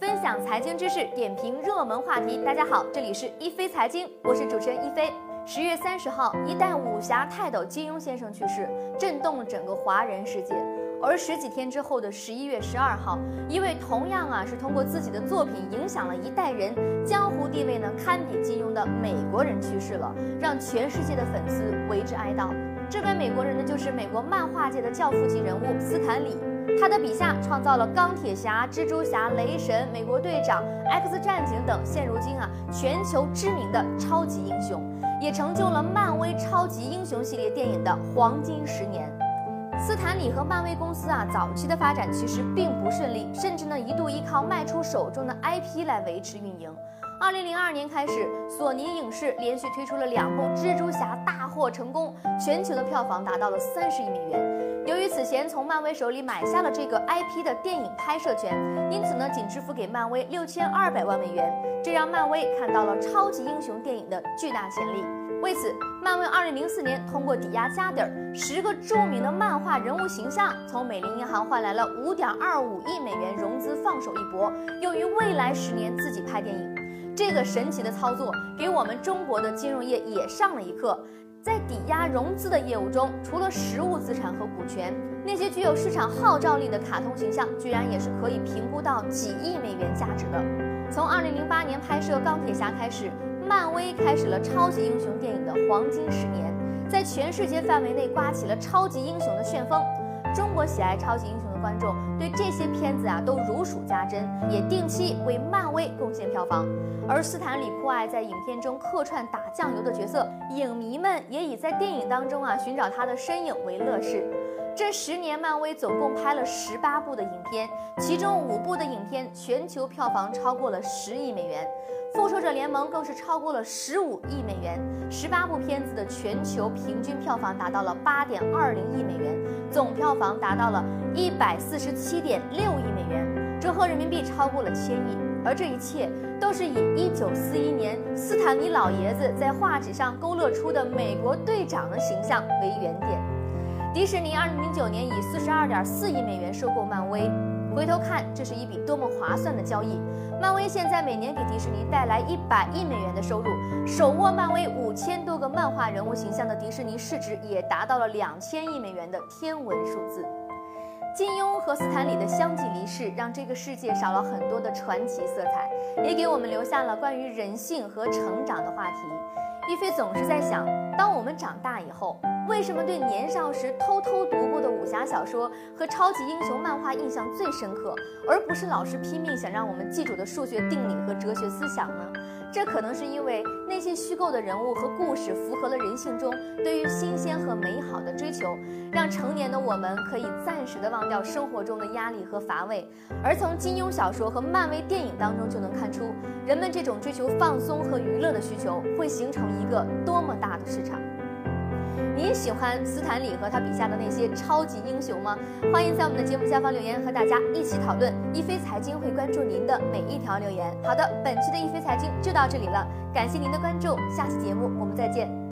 分享财经知识，点评热门话题。大家好，这里是一飞财经，我是主持人一飞。十月三十号，一代武侠泰斗金庸先生去世，震动了整个华人世界。而十几天之后的十一月十二号，一位同样啊是通过自己的作品影响了一代人、江湖地位呢堪比金庸的美国人去世了，让全世界的粉丝为之哀悼。这位美国人呢，就是美国漫画界的教父级人物斯坦李。他的笔下创造了钢铁侠、蜘蛛侠、雷神、美国队长、X 战警等现如今啊全球知名的超级英雄，也成就了漫威超级英雄系列电影的黄金十年。斯坦李和漫威公司啊，早期的发展其实并不顺利，甚至呢一度依靠卖出手中的 IP 来维持运营。二零零二年开始，索尼影视连续推出了两部蜘蛛侠，大获成功，全球的票房达到了三十亿美元。由于此前从漫威手里买下了这个 IP 的电影拍摄权，因此呢仅支付给漫威六千二百万美元，这让漫威看到了超级英雄电影的巨大潜力。为此，漫威2004年通过抵押家底儿，十个著名的漫画人物形象，从美林银行换来了5.25亿美元融资，放手一搏，用于未来十年自己拍电影。这个神奇的操作，给我们中国的金融业也上了一课。在抵押融资的业务中，除了实物资产和股权，那些具有市场号召力的卡通形象，居然也是可以评估到几亿美元价值的。从2008年拍摄《钢铁侠》开始。漫威开始了超级英雄电影的黄金十年，在全世界范围内刮起了超级英雄的旋风。中国喜爱超级英雄的观众对这些片子啊都如数家珍，也定期为漫威贡献票房。而斯坦李酷爱在影片中客串打酱油的角色，影迷们也以在电影当中啊寻找他的身影为乐事。这十年，漫威总共拍了十八部的影片，其中五部的影片全球票房超过了十亿美元。复仇者联盟更是超过了十五亿美元，十八部片子的全球平均票房达到了八点二零亿美元，总票房达到了一百四十七点六亿美元，折合人民币超过了千亿。而这一切都是以一九四一年斯坦尼老爷子在画纸上勾勒出的美国队长的形象为原点。迪士尼二零零九年以四十二点四亿美元收购漫威。回头看，这是一笔多么划算的交易！漫威现在每年给迪士尼带来一百亿美元的收入，手握漫威五千多个漫画人物形象的迪士尼市值也达到了两千亿美元的天文数字。金庸和斯坦李的相继离世，让这个世界少了很多的传奇色彩，也给我们留下了关于人性和成长的话题。一菲总是在想，当我们长大以后。为什么对年少时偷偷读过的武侠小说和超级英雄漫画印象最深刻，而不是老师拼命想让我们记住的数学定理和哲学思想呢？这可能是因为那些虚构的人物和故事符合了人性中对于新鲜和美好的追求，让成年的我们可以暂时的忘掉生活中的压力和乏味。而从金庸小说和漫威电影当中就能看出，人们这种追求放松和娱乐的需求会形成一个多么大的市场。您喜欢斯坦李和他笔下的那些超级英雄吗？欢迎在我们的节目下方留言，和大家一起讨论。一飞财经会关注您的每一条留言。好的，本期的一飞财经就到这里了，感谢您的关注，下期节目我们再见。